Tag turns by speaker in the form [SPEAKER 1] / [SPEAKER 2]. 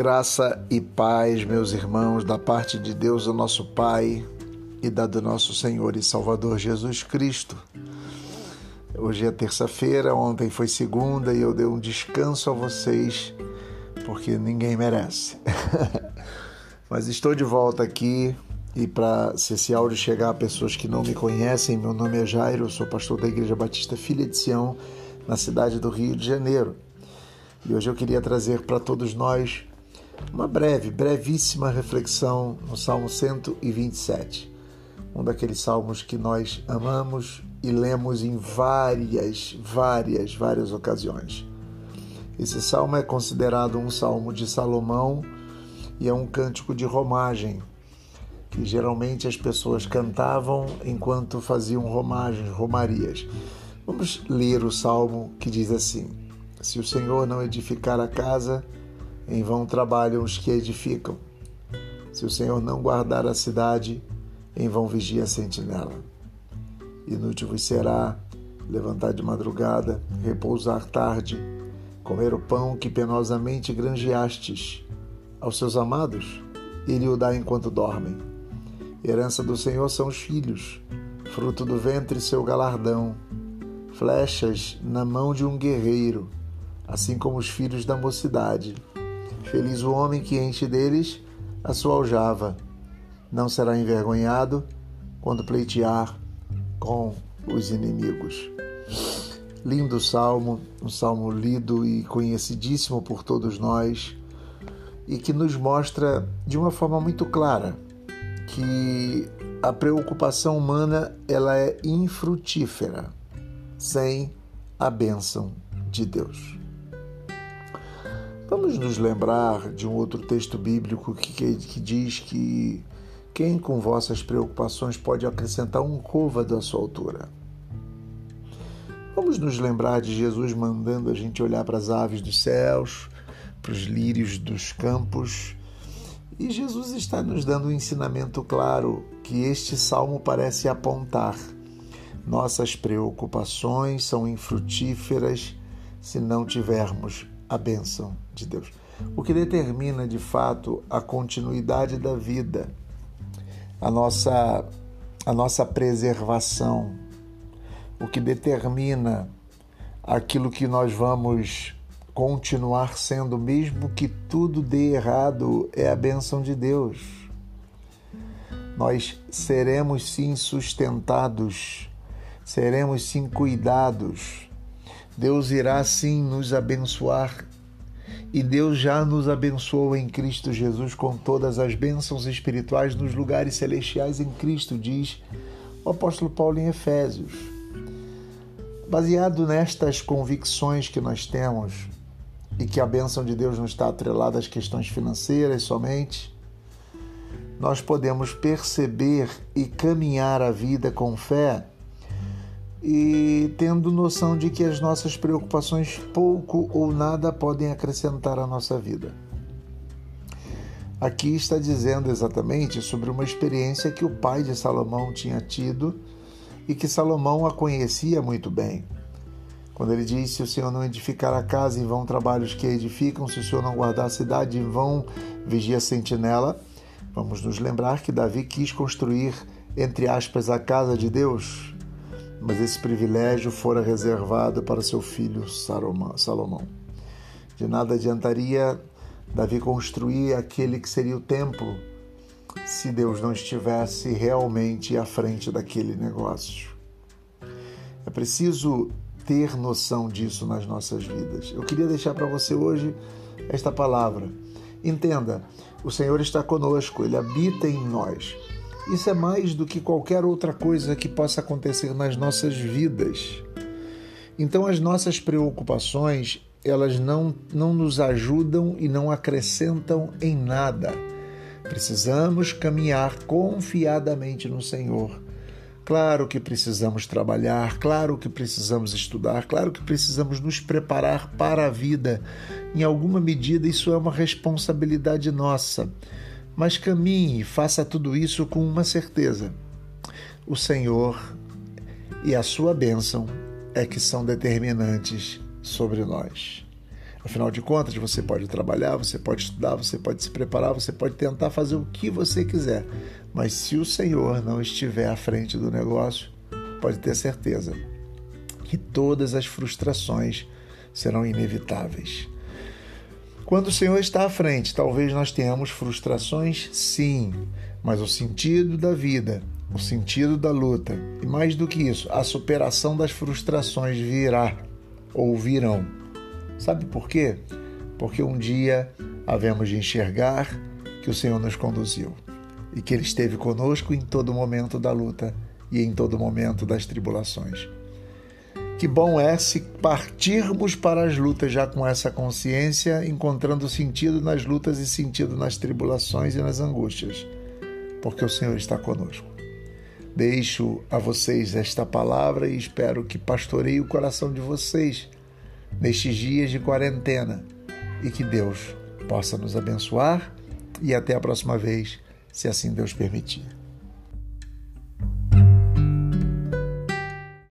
[SPEAKER 1] Graça e paz, meus irmãos, da parte de Deus, o nosso Pai, e da do nosso Senhor e Salvador Jesus Cristo. Hoje é terça-feira, ontem foi segunda e eu dei um descanso a vocês, porque ninguém merece. Mas estou de volta aqui e para se esse áudio chegar a pessoas que não me conhecem, meu nome é Jairo, sou pastor da Igreja Batista Filha de Sião, na cidade do Rio de Janeiro. E hoje eu queria trazer para todos nós uma breve, brevíssima reflexão no Salmo 127, um daqueles salmos que nós amamos e lemos em várias, várias, várias ocasiões. Esse salmo é considerado um salmo de Salomão e é um cântico de romagem que geralmente as pessoas cantavam enquanto faziam romagens, romarias. Vamos ler o salmo que diz assim: Se o Senhor não edificar a casa, em vão trabalham os que edificam. Se o Senhor não guardar a cidade, em vão vigia a sentinela. Inútil vos será levantar de madrugada, repousar tarde, comer o pão que penosamente granjeastes. Aos seus amados, ele o dá enquanto dormem. Herança do Senhor são os filhos, fruto do ventre seu galardão flechas na mão de um guerreiro, assim como os filhos da mocidade. Feliz o homem que enche deles a sua aljava. Não será envergonhado quando pleitear com os inimigos. Lindo salmo, um salmo lido e conhecidíssimo por todos nós e que nos mostra de uma forma muito clara que a preocupação humana ela é infrutífera sem a bênção de Deus. Vamos nos lembrar de um outro texto bíblico que, que, que diz que quem com vossas preocupações pode acrescentar um côvado à sua altura. Vamos nos lembrar de Jesus mandando a gente olhar para as aves dos céus, para os lírios dos campos. E Jesus está nos dando um ensinamento claro que este salmo parece apontar nossas preocupações são infrutíferas se não tivermos a bênção de Deus. O que determina de fato a continuidade da vida, a nossa, a nossa preservação, o que determina aquilo que nós vamos continuar sendo, mesmo que tudo dê errado, é a bênção de Deus. Nós seremos sim sustentados seremos sim cuidados. Deus irá sim nos abençoar e Deus já nos abençoou em Cristo Jesus com todas as bênçãos espirituais nos lugares celestiais em Cristo, diz o apóstolo Paulo em Efésios. Baseado nestas convicções que nós temos e que a bênção de Deus não está atrelada às questões financeiras somente, nós podemos perceber e caminhar a vida com fé e tendo noção de que as nossas preocupações pouco ou nada podem acrescentar à nossa vida. Aqui está dizendo exatamente sobre uma experiência que o pai de Salomão tinha tido e que Salomão a conhecia muito bem. Quando ele diz: Se o Senhor não edificar a casa, em vão trabalhos que a edificam, se o Senhor não guardar a cidade, em vão vigia a sentinela. Vamos nos lembrar que Davi quis construir, entre aspas, a casa de Deus, mas esse privilégio fora reservado para seu filho Salomão. De nada adiantaria Davi construir aquele que seria o templo se Deus não estivesse realmente à frente daquele negócio. É preciso ter noção disso nas nossas vidas. Eu queria deixar para você hoje esta palavra. Entenda, o Senhor está conosco, ele habita em nós. Isso é mais do que qualquer outra coisa que possa acontecer nas nossas vidas. Então as nossas preocupações, elas não, não nos ajudam e não acrescentam em nada. Precisamos caminhar confiadamente no Senhor. Claro que precisamos trabalhar, claro que precisamos estudar, claro que precisamos nos preparar para a vida. Em alguma medida, isso é uma responsabilidade nossa. Mas caminhe e faça tudo isso com uma certeza: o Senhor e a sua bênção é que são determinantes sobre nós. Afinal de contas, você pode trabalhar, você pode estudar, você pode se preparar, você pode tentar fazer o que você quiser. Mas se o Senhor não estiver à frente do negócio, pode ter certeza que todas as frustrações serão inevitáveis. Quando o Senhor está à frente, talvez nós tenhamos frustrações, sim, mas o sentido da vida, o sentido da luta e mais do que isso, a superação das frustrações virá ou virão. Sabe por quê? Porque um dia havemos de enxergar que o Senhor nos conduziu e que Ele esteve conosco em todo momento da luta e em todo momento das tribulações. Que bom é se partirmos para as lutas já com essa consciência, encontrando sentido nas lutas e sentido nas tribulações e nas angústias, porque o Senhor está conosco. Deixo a vocês esta palavra e espero que pastoreie o coração de vocês nestes dias de quarentena e que Deus possa nos abençoar e até a próxima vez, se assim Deus permitir.